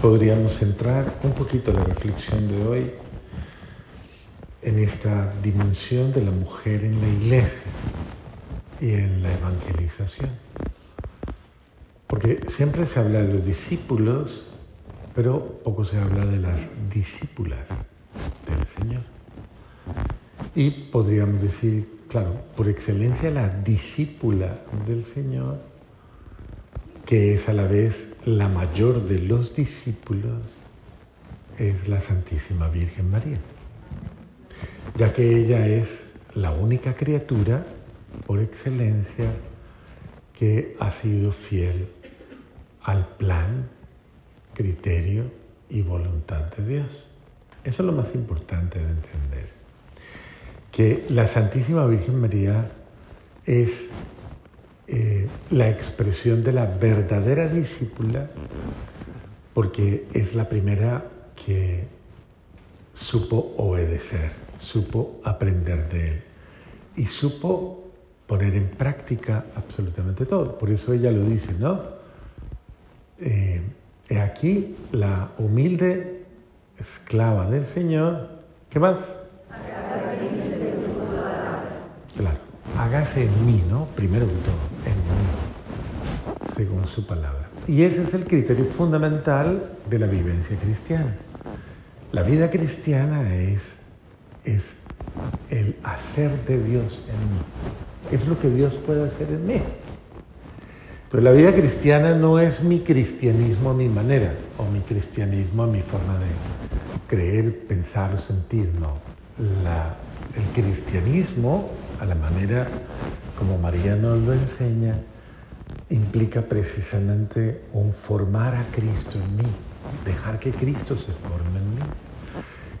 podríamos centrar un poquito la reflexión de hoy en esta dimensión de la mujer en la iglesia y en la evangelización. Porque siempre se habla de los discípulos, pero poco se habla de las discípulas del Señor. Y podríamos decir, claro, por excelencia la discípula del Señor, que es a la vez la mayor de los discípulos, es la Santísima Virgen María, ya que ella es la única criatura por excelencia que ha sido fiel al plan, criterio y voluntad de Dios. Eso es lo más importante de entender. Que la Santísima Virgen María es eh, la expresión de la verdadera discípula porque es la primera que supo obedecer, supo aprender de él y supo poner en práctica absolutamente todo. Por eso ella lo dice, ¿no? Eh, he aquí la humilde esclava del Señor. ¿Qué más? Hágase en mí, ¿no? Primero que todo, en mí, según su palabra. Y ese es el criterio fundamental de la vivencia cristiana. La vida cristiana es, es el hacer de Dios en mí es lo que Dios puede hacer en mí. Pero la vida cristiana no es mi cristianismo a mi manera, o mi cristianismo a mi forma de creer, pensar o sentir, no. el cristianismo, a la manera como María nos lo enseña, implica precisamente un formar a Cristo en mí, dejar que Cristo se forme en mí,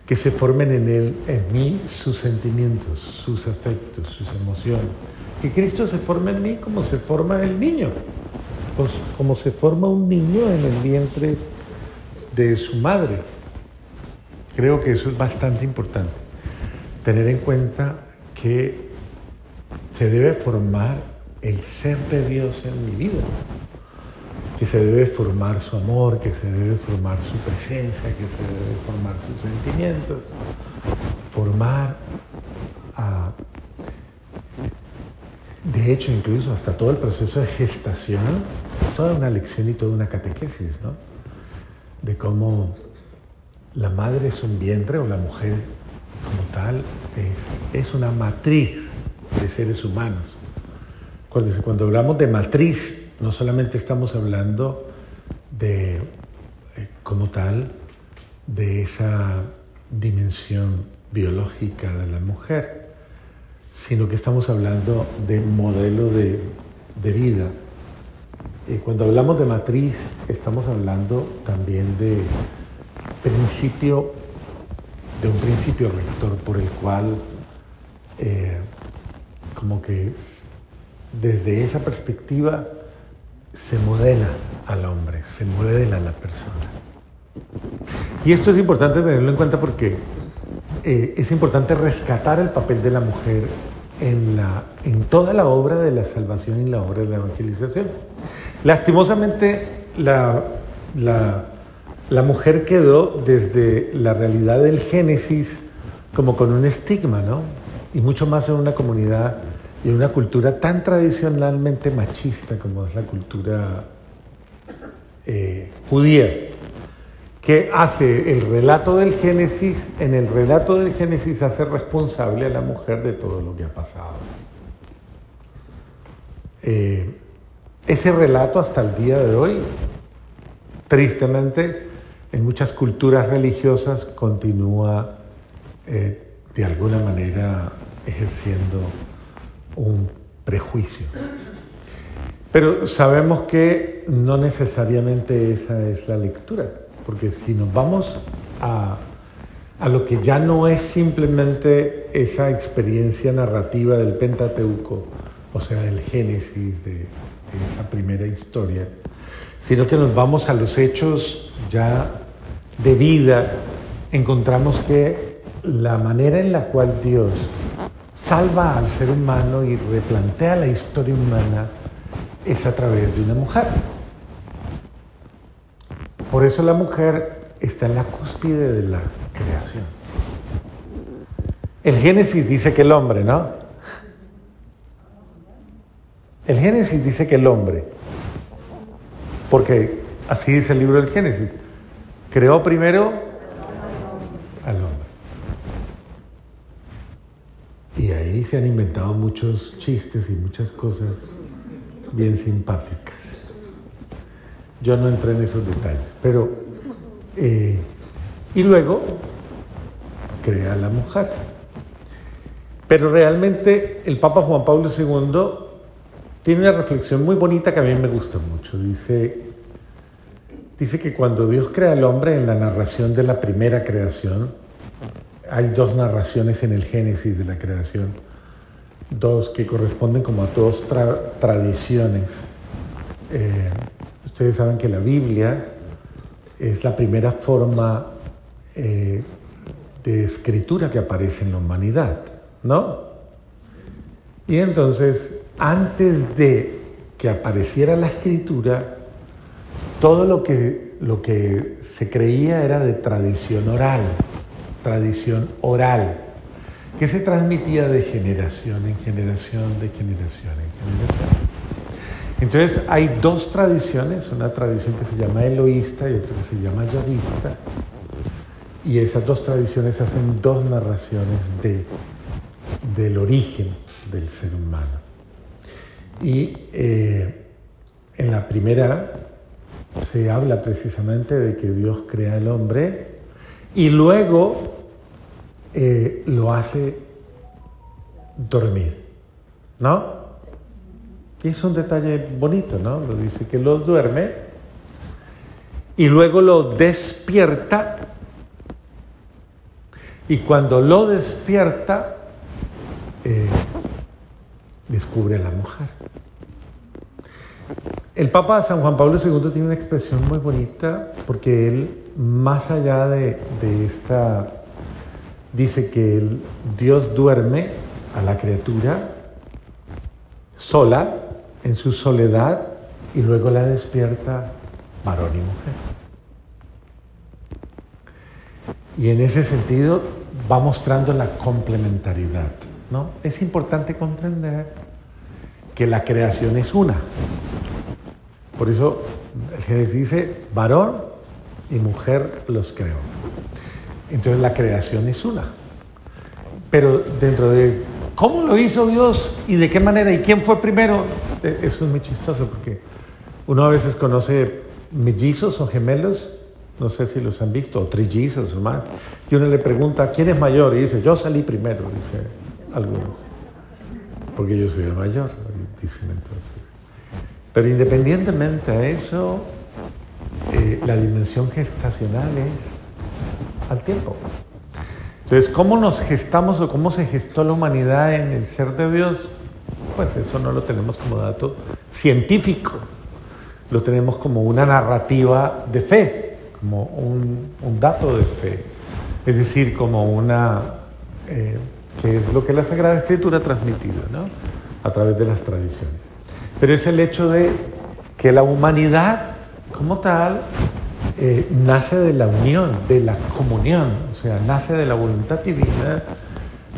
que se formen en Él, en mí, sus sentimientos, sus afectos, sus emociones, que Cristo se forme en mí como se forma el niño, pues, como se forma un niño en el vientre de su madre. Creo que eso es bastante importante, tener en cuenta que se debe formar el ser de Dios en mi vida, que se debe formar su amor, que se debe formar su presencia, que se debe formar sus sentimientos, formar de hecho, incluso hasta todo el proceso de gestación es toda una lección y toda una catequesis, ¿no? De cómo la madre es un vientre o la mujer como tal es, es una matriz de seres humanos. Acuérdense, cuando hablamos de matriz, no solamente estamos hablando de, eh, como tal, de esa dimensión biológica de la mujer, sino que estamos hablando de modelo de, vida. cuando hablamos de matriz, estamos hablando también de principio, de un principio rector por el cual, eh, como que desde esa perspectiva se modela al hombre, se modela a la persona. Y esto es importante tenerlo en cuenta porque eh, es importante rescatar el papel de la mujer en, la, en toda la obra de la salvación y la obra de la evangelización. Lastimosamente, la, la, la mujer quedó desde la realidad del Génesis como con un estigma, ¿no? Y mucho más en una comunidad y en una cultura tan tradicionalmente machista como es la cultura eh, judía que hace el relato del Génesis, en el relato del Génesis hace responsable a la mujer de todo lo que ha pasado. Eh, ese relato hasta el día de hoy, tristemente, en muchas culturas religiosas continúa eh, de alguna manera ejerciendo un prejuicio. Pero sabemos que no necesariamente esa es la lectura porque si nos vamos a, lo que ya no es simplemente esa experiencia narrativa del Pentateuco, o sea, del Génesis, de, esa primera historia, sino que nos vamos a los hechos ya de vida, encontramos que la manera en la cual Dios salva al ser humano y replantea la historia humana es a través de una mujer. Por eso la mujer está en la cúspide de la creación. El Génesis dice que el hombre, ¿no? El Génesis dice que el hombre, porque así dice el libro del Génesis, creó primero al hombre. Y ahí se han inventado muchos chistes y muchas cosas bien simpáticas. Yo no entré en esos detalles, pero... Eh, y luego crea la mujer. Pero realmente el Papa Juan Pablo II tiene una reflexión muy bonita que a mí me gusta mucho. Dice, dice que cuando Dios crea al hombre en la narración de la primera creación, hay dos narraciones en el Génesis de la creación, dos que corresponden como a dos tradiciones. Eh, ustedes saben que la Biblia es la primera forma eh, de escritura que aparece en la humanidad, ¿no? Y entonces, antes de que apareciera la escritura, todo lo que, lo que se creía era de tradición oral, tradición oral, que se transmitía de generación en generación, de generación en generación. Entonces hay dos tradiciones, una tradición que se llama eloísta y otra que se llama yavista, y esas dos tradiciones hacen dos narraciones de, del origen del ser humano. Y eh, en la primera se habla precisamente de que Dios crea al hombre y luego eh, lo hace dormir, ¿no? Y es un detalle bonito, ¿no? Lo dice que lo duerme y luego lo despierta y cuando lo despierta eh, descubre a la mujer. El Papa San Juan Pablo II tiene una expresión muy bonita porque él, más allá de, esta, dice que Dios duerme a la criatura sola, en su soledad, y luego la despierta varón y mujer. Y en ese sentido va mostrando la complementariedad. ¿no? Es importante comprender que la creación es una. Por eso el dice, varón y mujer los creó. Entonces la creación es una. Pero dentro de cómo lo hizo Dios y de qué manera y quién fue primero, eh, eso es muy chistoso porque uno a veces conoce mellizos o gemelos, no sé si los han visto, o trillizos o más, y uno le pregunta, ¿quién es mayor? Y dice, yo salí primero, dice algunos, porque yo soy el mayor, dicen entonces. Pero independientemente a eso, eh, la dimensión gestacional es al tiempo. Entonces, ¿cómo nos gestamos o cómo se gestó la humanidad en el ser de Dios? Pues eso no lo tenemos como dato científico, lo tenemos como una narrativa de fe, como un, dato de fe, es decir, como una, eh, que es lo que la Sagrada Escritura ha transmitido, ¿no? A través de las tradiciones pero es el hecho de que la humanidad como tal eh, nace de la unión, de la comunión, o sea, nace de la voluntad divina,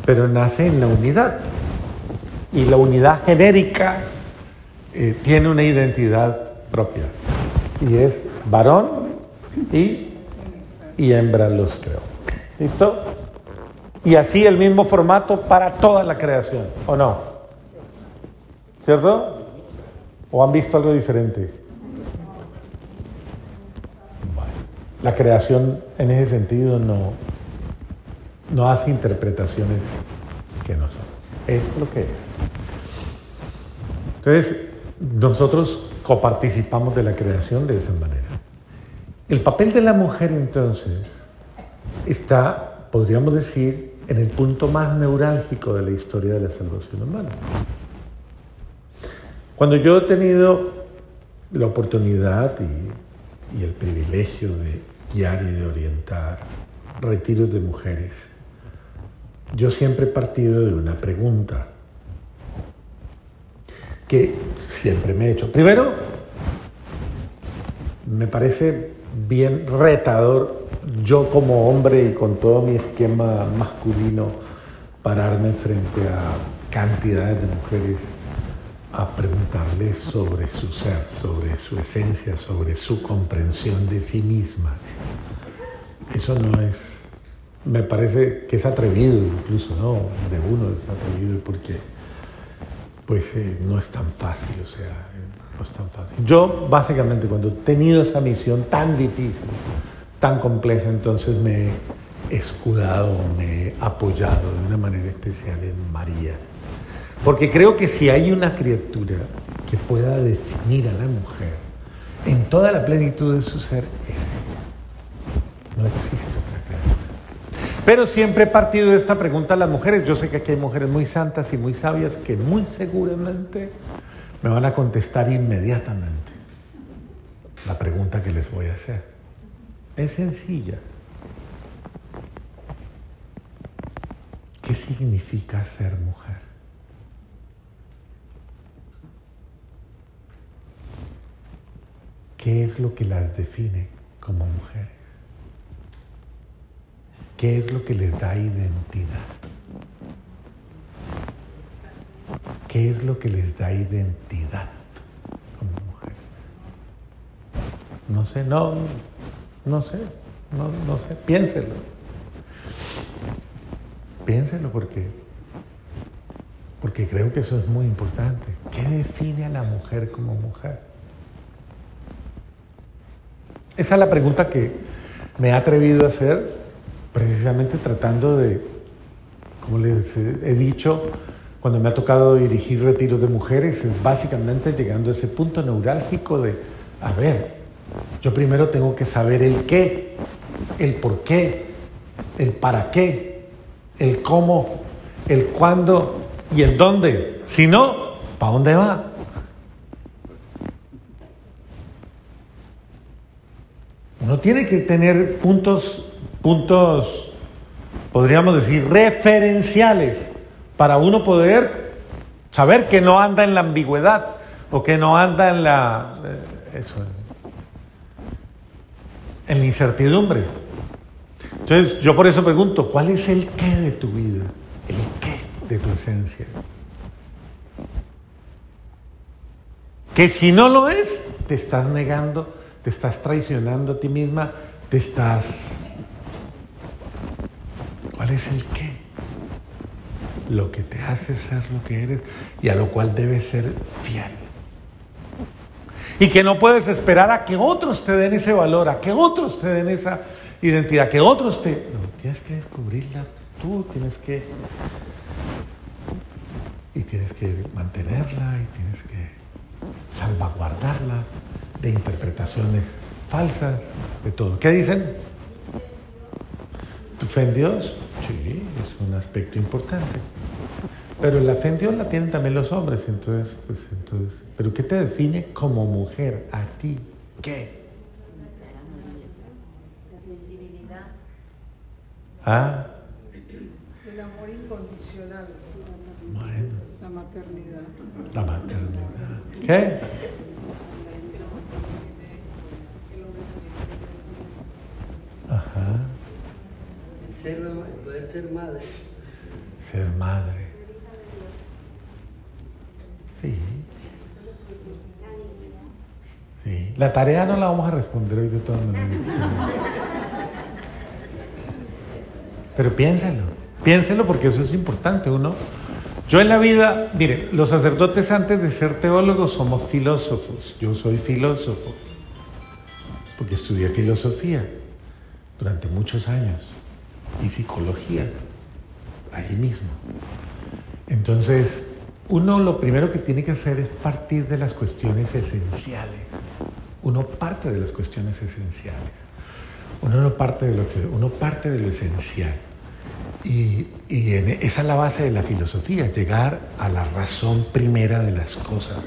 pero nace en la unidad. Y la unidad genérica eh, tiene una identidad propia, y es varón y, y hembra los creo. ¿Listo? Y así el mismo formato para toda la creación, ¿o no? ¿Cierto? ¿O han visto algo diferente? La creación en ese sentido no, no hace interpretaciones que no son. Es lo que es. Entonces, nosotros coparticipamos de la creación de esa manera. El papel de la mujer entonces está, podríamos decir, en el punto más neurálgico de la historia de la salvación humana. Cuando yo he tenido la oportunidad y, el privilegio de guiar y de orientar retiros de mujeres, yo siempre he partido de una pregunta que siempre me he hecho. Primero, me parece bien retador yo como hombre y con todo mi esquema masculino pararme frente a cantidades de mujeres a preguntarles sobre su ser, sobre su esencia, sobre su comprensión de sí mismas. Eso no es, me parece que es atrevido incluso, ¿no? De uno es atrevido porque pues eh, no es tan fácil, o sea, no es tan fácil. Yo básicamente cuando he tenido esa misión tan difícil, tan compleja, entonces me he escudado, me he apoyado de una manera especial en María porque creo que si hay una criatura que pueda definir a la mujer en toda la plenitud de su ser, es ella. No existe otra criatura. Pero siempre he partido de esta pregunta a las mujeres. Yo sé que aquí hay mujeres muy santas y muy sabias que muy seguramente me van a contestar inmediatamente la pregunta que les voy a hacer. Es sencilla. ¿Qué significa ser mujer? ¿Qué es lo que las define como mujeres? ¿Qué es lo que les da identidad? ¿Qué es lo que les da identidad como mujeres? No sé, no, no sé, no, no sé, piénselo. Piénselo porque, porque creo que eso es muy importante. ¿Qué define a la mujer como mujer? Esa es la pregunta que me he atrevido a hacer precisamente tratando de, como les he dicho, cuando me ha tocado dirigir retiros de mujeres, es básicamente llegando a ese punto neurálgico de, a ver, yo primero tengo que saber el qué, el por qué, el para qué, el cómo, el cuándo y el dónde. Si no, ¿para dónde va? Uno tiene que tener puntos, puntos, podríamos decir, referenciales para uno poder saber que no anda en la ambigüedad o que no anda en la, eh, eso, en la incertidumbre. Entonces, yo por eso pregunto, ¿cuál es el qué de tu vida? El qué de tu esencia. Que si no lo es, te estás negando te estás traicionando a ti misma, te estás... ¿Cuál es el qué? Lo que te hace ser lo que eres y a lo cual debes ser fiel. Y que no puedes esperar a que otros te den ese valor, a que otros te den esa identidad, que otros te... No, tienes que descubrirla. Tú, tienes que... Y tienes que mantenerla y tienes que salvaguardarla de interpretaciones falsas, de todo. ¿Qué dicen? ¿Tu fe en Dios? Sí, es un aspecto importante. Pero la fe en Dios la tienen también los hombres, entonces, pues entonces, ¿pero qué te define como mujer a ti? ¿Qué? La sensibilidad. ¿Ah? El amor incondicional. Bueno. La maternidad. La maternidad. ¿Qué? El, poder ser madre. Ser madre. Sí. Sí. La tarea no la vamos a responder hoy de todas maneras. Pero piénselo, piénselo porque eso es importante. Uno, yo en la vida, mire, los sacerdotes antes de ser teólogos somos filósofos. Yo soy filósofo porque estudié filosofía durante muchos años y psicología ahí mismo. Entonces, uno lo primero que tiene que hacer es partir de las cuestiones esenciales. Uno parte de las cuestiones esenciales. Uno no parte de lo, uno parte de lo esencial. Y, y esa es la base de la filosofía, llegar a la razón primera de las cosas.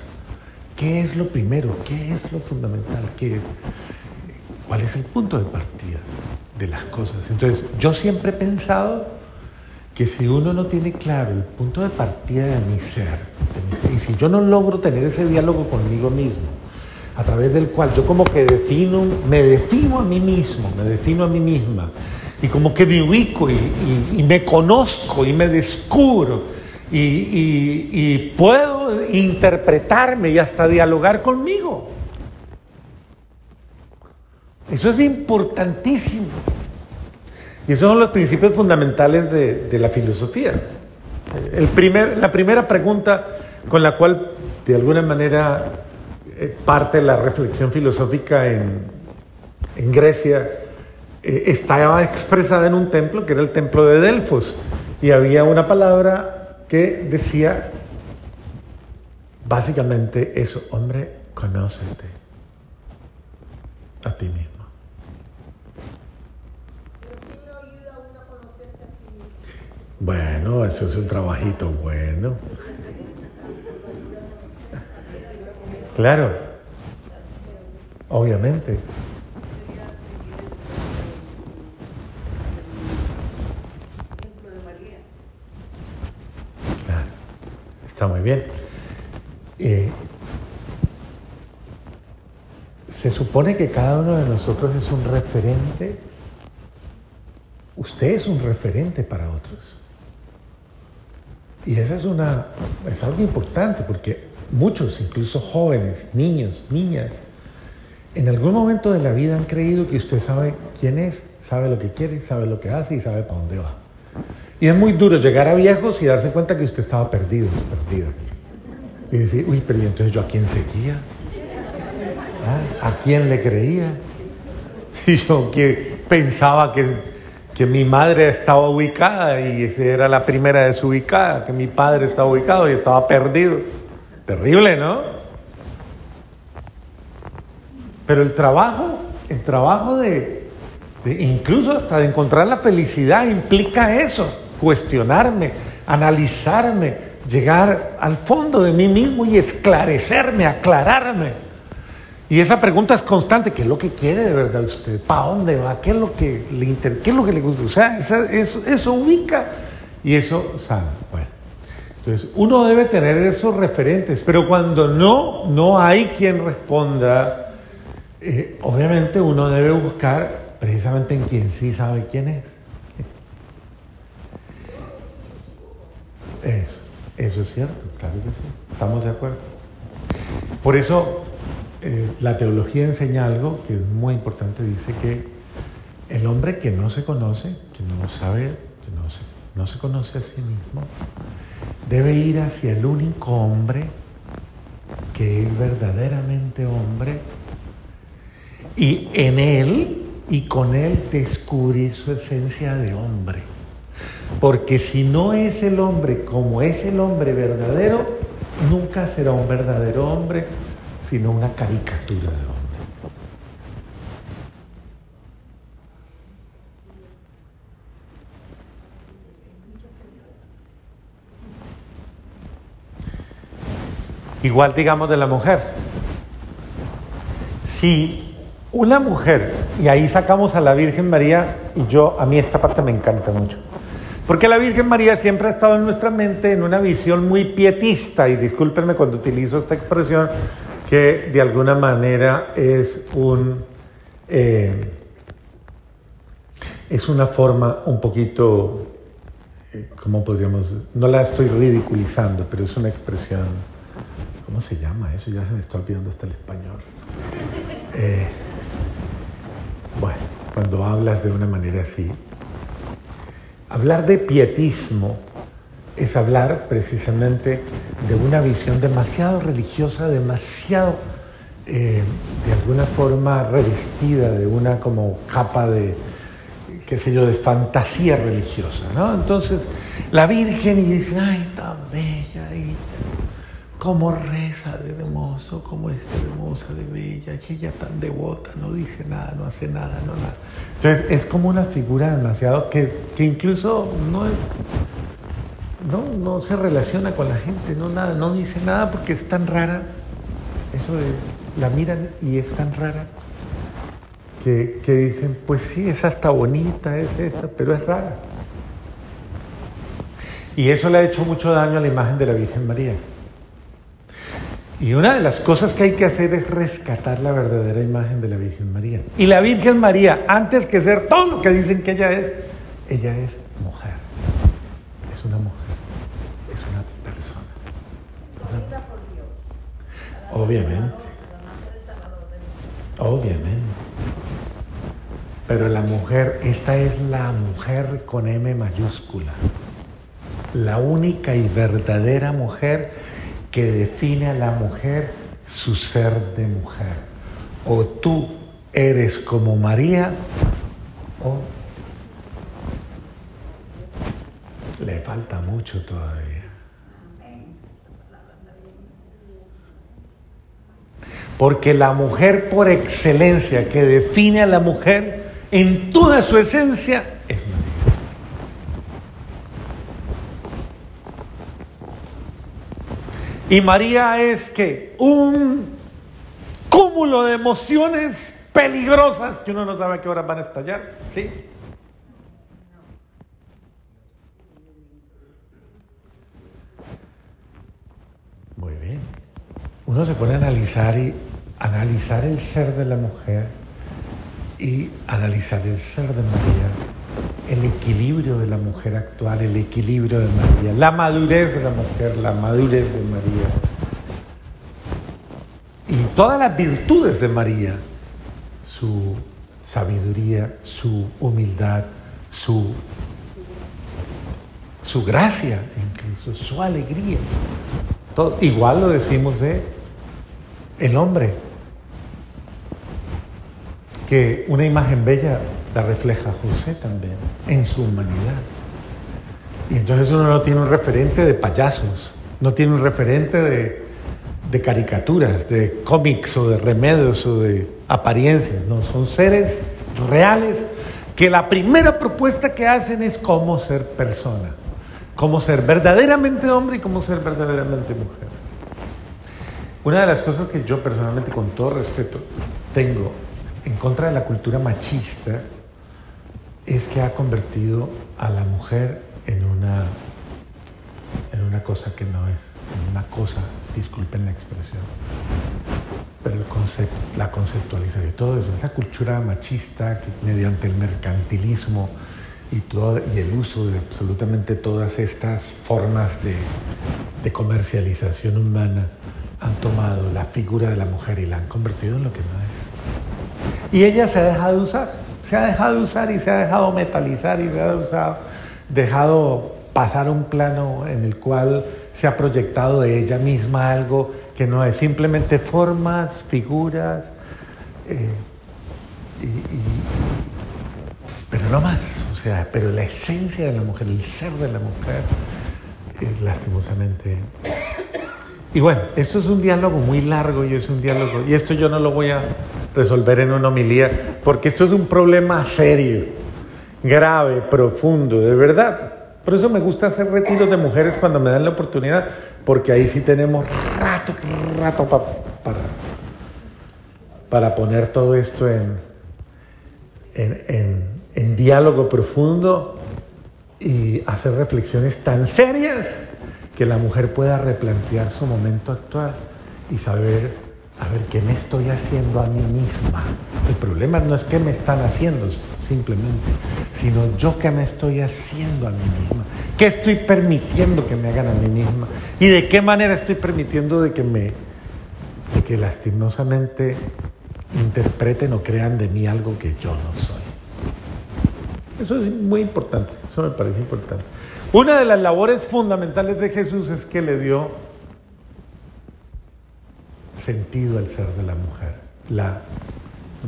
¿Qué es lo primero? ¿Qué es lo fundamental? ¿Qué, ¿Cuál es el punto de partida? De las cosas. Entonces, yo siempre he pensado que si uno no tiene claro el punto de partida de mi ser, y si yo no logro tener ese diálogo conmigo mismo, a través del cual yo como que defino, me defino a mí mismo, me defino a mí misma, y como que me ubico y, me conozco y me descubro y puedo interpretarme y hasta dialogar conmigo. Eso es importantísimo. Y esos son los principios fundamentales de, la filosofía. El primer, la primera pregunta con la cual de alguna manera eh, parte la reflexión filosófica en, en Grecia eh, estaba expresada en un templo que era el templo de Delfos y había una palabra que decía básicamente eso, hombre, conócete a ti mismo. Bueno, eso es un trabajito bueno. Claro, obviamente. Claro, está muy bien. Eh, se supone que cada uno de nosotros es un referente. Usted es un referente para otros. Y esa es una es algo importante porque muchos, incluso jóvenes, niños, niñas, en algún momento de la vida han creído que usted sabe quién es, sabe lo que quiere, sabe lo que hace y sabe para dónde va. Y es muy duro llegar a viejos y darse cuenta que usted estaba perdido, perdido. Y decir, uy, pero ¿y entonces yo a quién seguía? ¿Ah? ¿A quién le creía? Y yo que pensaba que, que mi madre estaba ubicada y era la primera desubicada, que mi padre estaba ubicado y estaba perdido. Terrible, ¿no? Pero el trabajo, el trabajo de, de incluso hasta de encontrar la felicidad implica eso, cuestionarme, analizarme, llegar al fondo de mí mismo y esclarecerme, aclararme. Y esa pregunta es constante, ¿qué es lo que quiere de verdad usted? ¿Para dónde va? ¿Qué es lo que le inter... ¿Qué es lo que le gusta? O sea, eso ubica y eso sana. Bueno, entonces uno debe tener esos referentes, pero cuando no, no hay quien responda, eh, obviamente uno debe buscar precisamente en quien sí sabe quién es. Eso, eso es cierto, claro que sí, estamos de acuerdo. Por eso eh, la teología enseña algo que es muy importante, dice que el hombre que no se conoce, que no sabe, que no se, no se conoce a sí mismo, debe ir hacia el único hombre que es verdaderamente hombre y en él y con él descubrir su esencia de hombre. Porque si no es el hombre como es el hombre verdadero, nunca será un verdadero hombre, sino una caricatura de hombre. Igual digamos de la mujer. Si una mujer, y ahí sacamos a la Virgen María, y yo, a mí esta parte me encanta mucho, porque la Virgen María siempre ha estado en nuestra mente en una visión muy pietista, y discúlpenme cuando utilizo esta expresión, que de alguna manera es un... eh, es una forma un poquito, eh, ¿cómo podríamos? No la estoy ridiculizando, pero es una expresión, ¿cómo se llama eso? Ya se me está olvidando hasta el español. Eh, bueno, cuando hablas de una manera así, hablar de pietismo es hablar precisamente de una visión demasiado religiosa, demasiado, eh, de alguna forma, revestida de una como capa de, qué sé yo, de fantasía religiosa, ¿no? Entonces, la Virgen y dice, ay, tan bella ella, cómo reza de hermoso, cómo es hermosa, de bella, que ella tan devota, no dice nada, no hace nada, no nada. Entonces, es como una figura demasiado que, que incluso no es, no, no se relaciona con la gente, no nada, no dice nada porque es tan rara, eso de, la miran y es tan rara que, que dicen, pues sí, esa está bonita, es esta, pero es rara. Y eso le ha hecho mucho daño a la imagen de la Virgen María. Y una de las cosas que hay que hacer es rescatar la verdadera imagen de la Virgen María. Y la Virgen María, antes que ser todo lo que dicen que ella es, ella es mujer. Es una mujer. Es una persona. Obviamente. Obviamente. Pero la mujer, esta es la mujer con M mayúscula. La única y verdadera mujer que define a la mujer su ser de mujer. O tú eres como María o le falta mucho todavía. Porque la mujer por excelencia que define a la mujer en toda su esencia es María. Y María es que un cúmulo de emociones peligrosas que uno no sabe a qué horas van a estallar, ¿sí? Muy bien. Uno se pone a analizar y analizar el ser de la mujer y analizar el ser de María, el equilibrio de la mujer actual, el equilibrio de María, la madurez de la mujer, la madurez de María y todas las virtudes de María, su sabiduría, su humildad, su, su gracia, incluso su alegría. Igual lo decimos de el hombre, que una imagen bella la refleja José también en su humanidad. Y entonces uno no tiene un referente de payasos, no tiene un referente de, caricaturas, de cómics o de remedios o de apariencias, no, son seres reales que la primera propuesta que hacen es cómo ser persona, cómo ser verdaderamente hombre y cómo ser verdaderamente mujer. Una de las cosas que yo personalmente, con todo respeto, tengo en contra de la cultura machista es que ha convertido a la mujer en una, en una cosa que no es, en una cosa, disculpen la expresión, pero el la conceptualización y todo eso, esa cultura machista que mediante el mercantilismo y, todo, y el uso de absolutamente todas estas formas de, de comercialización humana han tomado la figura de la mujer y la han convertido en lo que no es. Y ella se ha dejado de usar, se ha dejado de usar y se ha dejado metalizar y se ha usado, dejado pasar un plano en el cual se ha proyectado de ella misma algo que no es. Simplemente formas, figuras, eh, pero no más, o sea, pero la esencia de la mujer, el ser de la mujer, es lastimosamente. Y bueno, esto es un diálogo muy largo y es un diálogo, y esto yo no lo voy a resolver en una homilía, porque esto es un problema serio, grave, profundo, de verdad. Por eso me gusta hacer retiros de mujeres cuando me dan la oportunidad, porque ahí sí tenemos rato, rato pa, para, para poner todo esto en, en, en, en diálogo profundo y hacer reflexiones tan serias que la mujer pueda replantear su momento actual y saber, a ver, ¿qué me estoy haciendo a mí misma? El problema no es qué me están haciendo simplemente, sino yo qué me estoy haciendo a mí misma, qué estoy permitiendo que me hagan a mí misma y de qué manera estoy permitiendo de que me, de que lastimosamente interpreten o crean de mí algo que yo no soy. Eso es muy importante, eso me parece importante. Una de las labores fundamentales de Jesús es que le dio sentido al ser de la mujer, la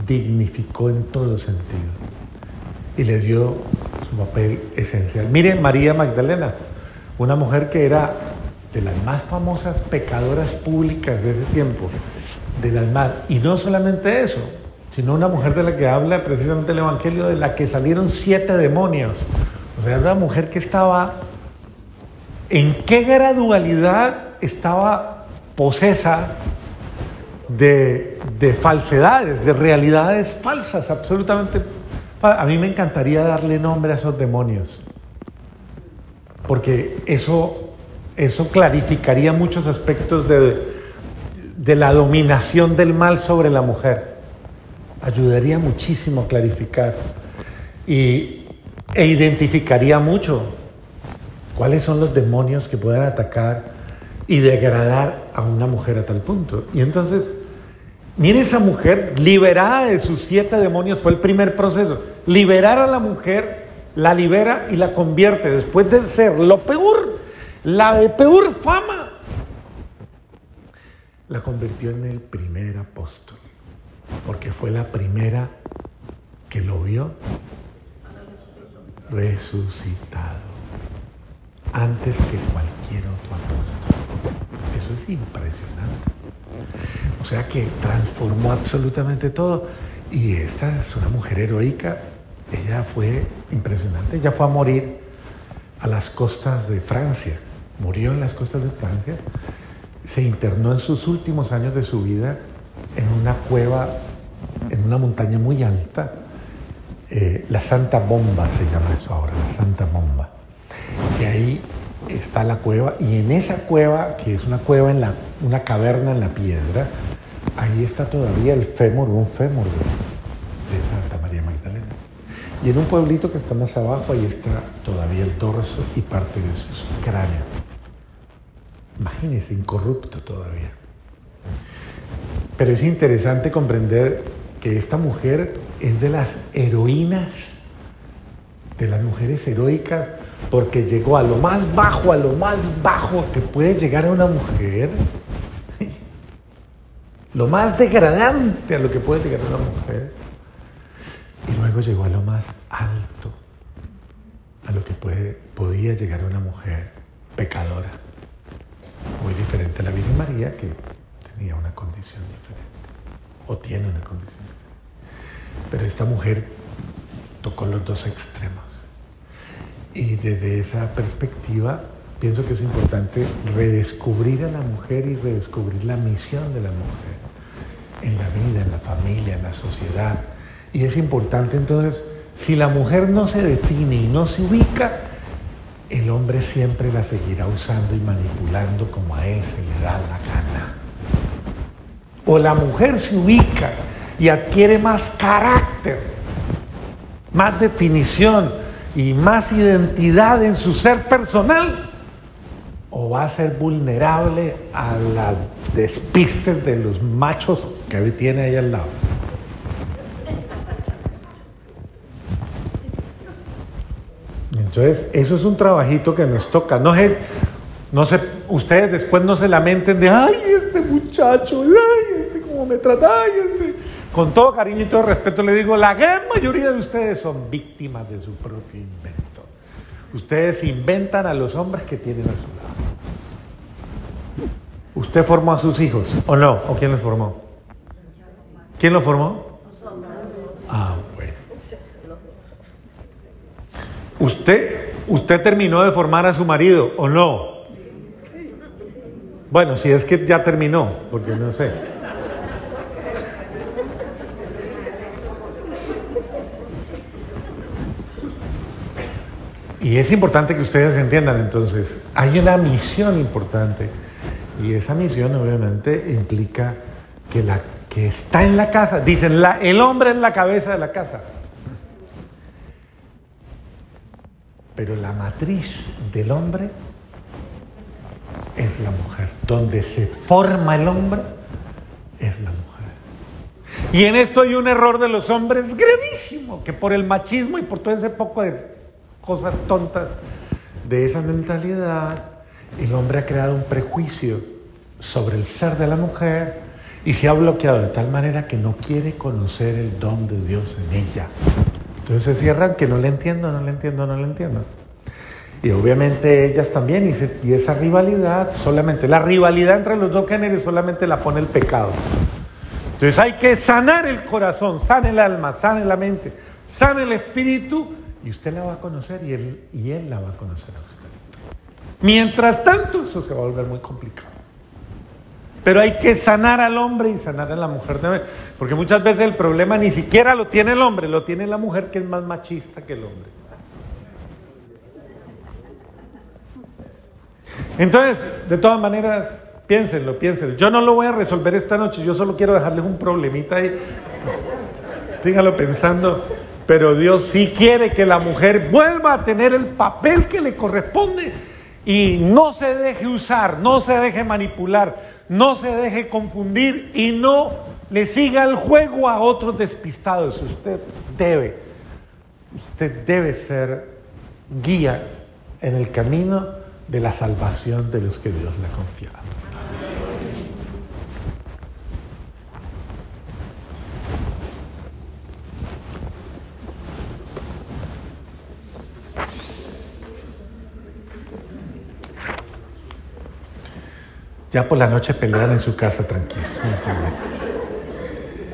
dignificó en todo sentido y le dio su papel esencial. Miren, María Magdalena, una mujer que era de las más famosas pecadoras públicas de ese tiempo, de las más, y no solamente eso, sino una mujer de la que habla precisamente el Evangelio, de la que salieron siete demonios. O sea, era una mujer que estaba, ¿en qué gradualidad estaba posesa de, de falsedades, de realidades falsas, absolutamente? A mí me encantaría darle nombre a esos demonios, porque eso, eso clarificaría muchos aspectos de, de la dominación del mal sobre la mujer. Ayudaría muchísimo a clarificar y, e identificaría mucho cuáles son los demonios que pueden atacar y degradar a una mujer a tal punto. Y entonces, mire esa mujer liberada de sus siete demonios, fue el primer proceso. Liberar a la mujer, la libera y la convierte, después de ser lo peor, la de peor fama, la convirtió en el primer apóstol, porque fue la primera que lo vio resucitado antes que cualquier otro apóstol. Eso es impresionante. O sea que transformó absolutamente todo. Y esta es una mujer heroica. Ella fue impresionante. Ella fue a morir a las costas de Francia. Murió en las costas de Francia. Se internó en sus últimos años de su vida en una cueva, en una montaña muy alta. Eh, la Santa Bomba se llama eso ahora, la Santa Bomba. Y ahí está la cueva, y en esa cueva, que es una cueva en la, una caverna en la piedra, ahí está todavía el fémur, un fémur de, Santa María Magdalena. Y en un pueblito que está más abajo, ahí está todavía el dorso y parte de su cráneo. Imagínense, incorrupto todavía. Pero es interesante comprender que esta mujer es de las heroínas, de las mujeres heroicas, porque llegó a lo más bajo, a lo más bajo que puede llegar a una mujer, lo más degradante a lo que puede llegar una mujer, y luego llegó a lo más alto, a lo que puede, podía llegar una mujer pecadora, muy diferente a la Virgen María, que tenía una condición diferente, o tiene una condición diferente. Pero esta mujer tocó los dos extremos. Y desde esa perspectiva pienso que es importante redescubrir a la mujer y redescubrir la misión de la mujer en la vida, en la familia, en la sociedad. Y es importante entonces, si la mujer no se define y no se ubica, el hombre siempre la seguirá usando y manipulando como a él se le da la gana. O la mujer se ubica y adquiere más carácter, más definición, y más identidad en su ser personal o va a ser vulnerable a la despiste de los machos que tiene ahí al lado. Entonces, eso es un trabajito que nos toca. No, se, no se, ustedes después no se lamenten de, ay, este muchacho, ay, este cómo me trata, ay, este con todo cariño y todo respeto le digo, la gran mayoría de ustedes son víctimas de su propio invento. Ustedes inventan a los hombres que tienen a su lado. ¿Usted formó a sus hijos o no? ¿O quién los formó? ¿Quién los formó? Ah, bueno. ¿Usted, ¿Usted terminó de formar a su marido o no? Bueno, si es que ya terminó, porque no sé. Y es importante que ustedes entiendan entonces, hay una misión importante y esa misión obviamente implica que la que está en la casa, dicen, el hombre es la cabeza de la casa. Pero la matriz del hombre es la mujer. Donde se forma el hombre es la mujer. Y en esto hay un error de los hombres gravísimo, que por el machismo y por todo ese poco de cosas tontas de esa mentalidad, el hombre ha creado un prejuicio sobre el ser de la mujer y se ha bloqueado de tal manera que no quiere conocer el don de Dios en ella. Entonces se cierran que no le entiendo, no le entiendo, no le entiendo. Y obviamente ellas también, y, esa rivalidad solamente, la rivalidad entre los dos géneros solamente la pone el pecado. Entonces hay que sanar el corazón, sanar el alma, sanar la mente, sanar el espíritu y usted la va a conocer y él, y él la va a conocer a usted. Mientras tanto, eso se va a volver muy complicado. Pero hay que sanar al hombre y sanar a la mujer también. Porque muchas veces el problema ni siquiera lo tiene el hombre, lo tiene la mujer que es más machista que el hombre. Entonces, de todas maneras, Piénsenlo, piénsenlo. Yo no lo voy a resolver esta noche, yo solo quiero dejarles un problemita ahí. Síganlo pensando. Pero Dios sí quiere que la mujer vuelva a tener el papel que le corresponde y no se deje usar, no se deje manipular, no se deje confundir y no le siga el juego a otros despistados. Usted debe, usted debe ser guía en el camino de la salvación de los que Dios le ha Ya por la noche pelean en su casa tranquilos.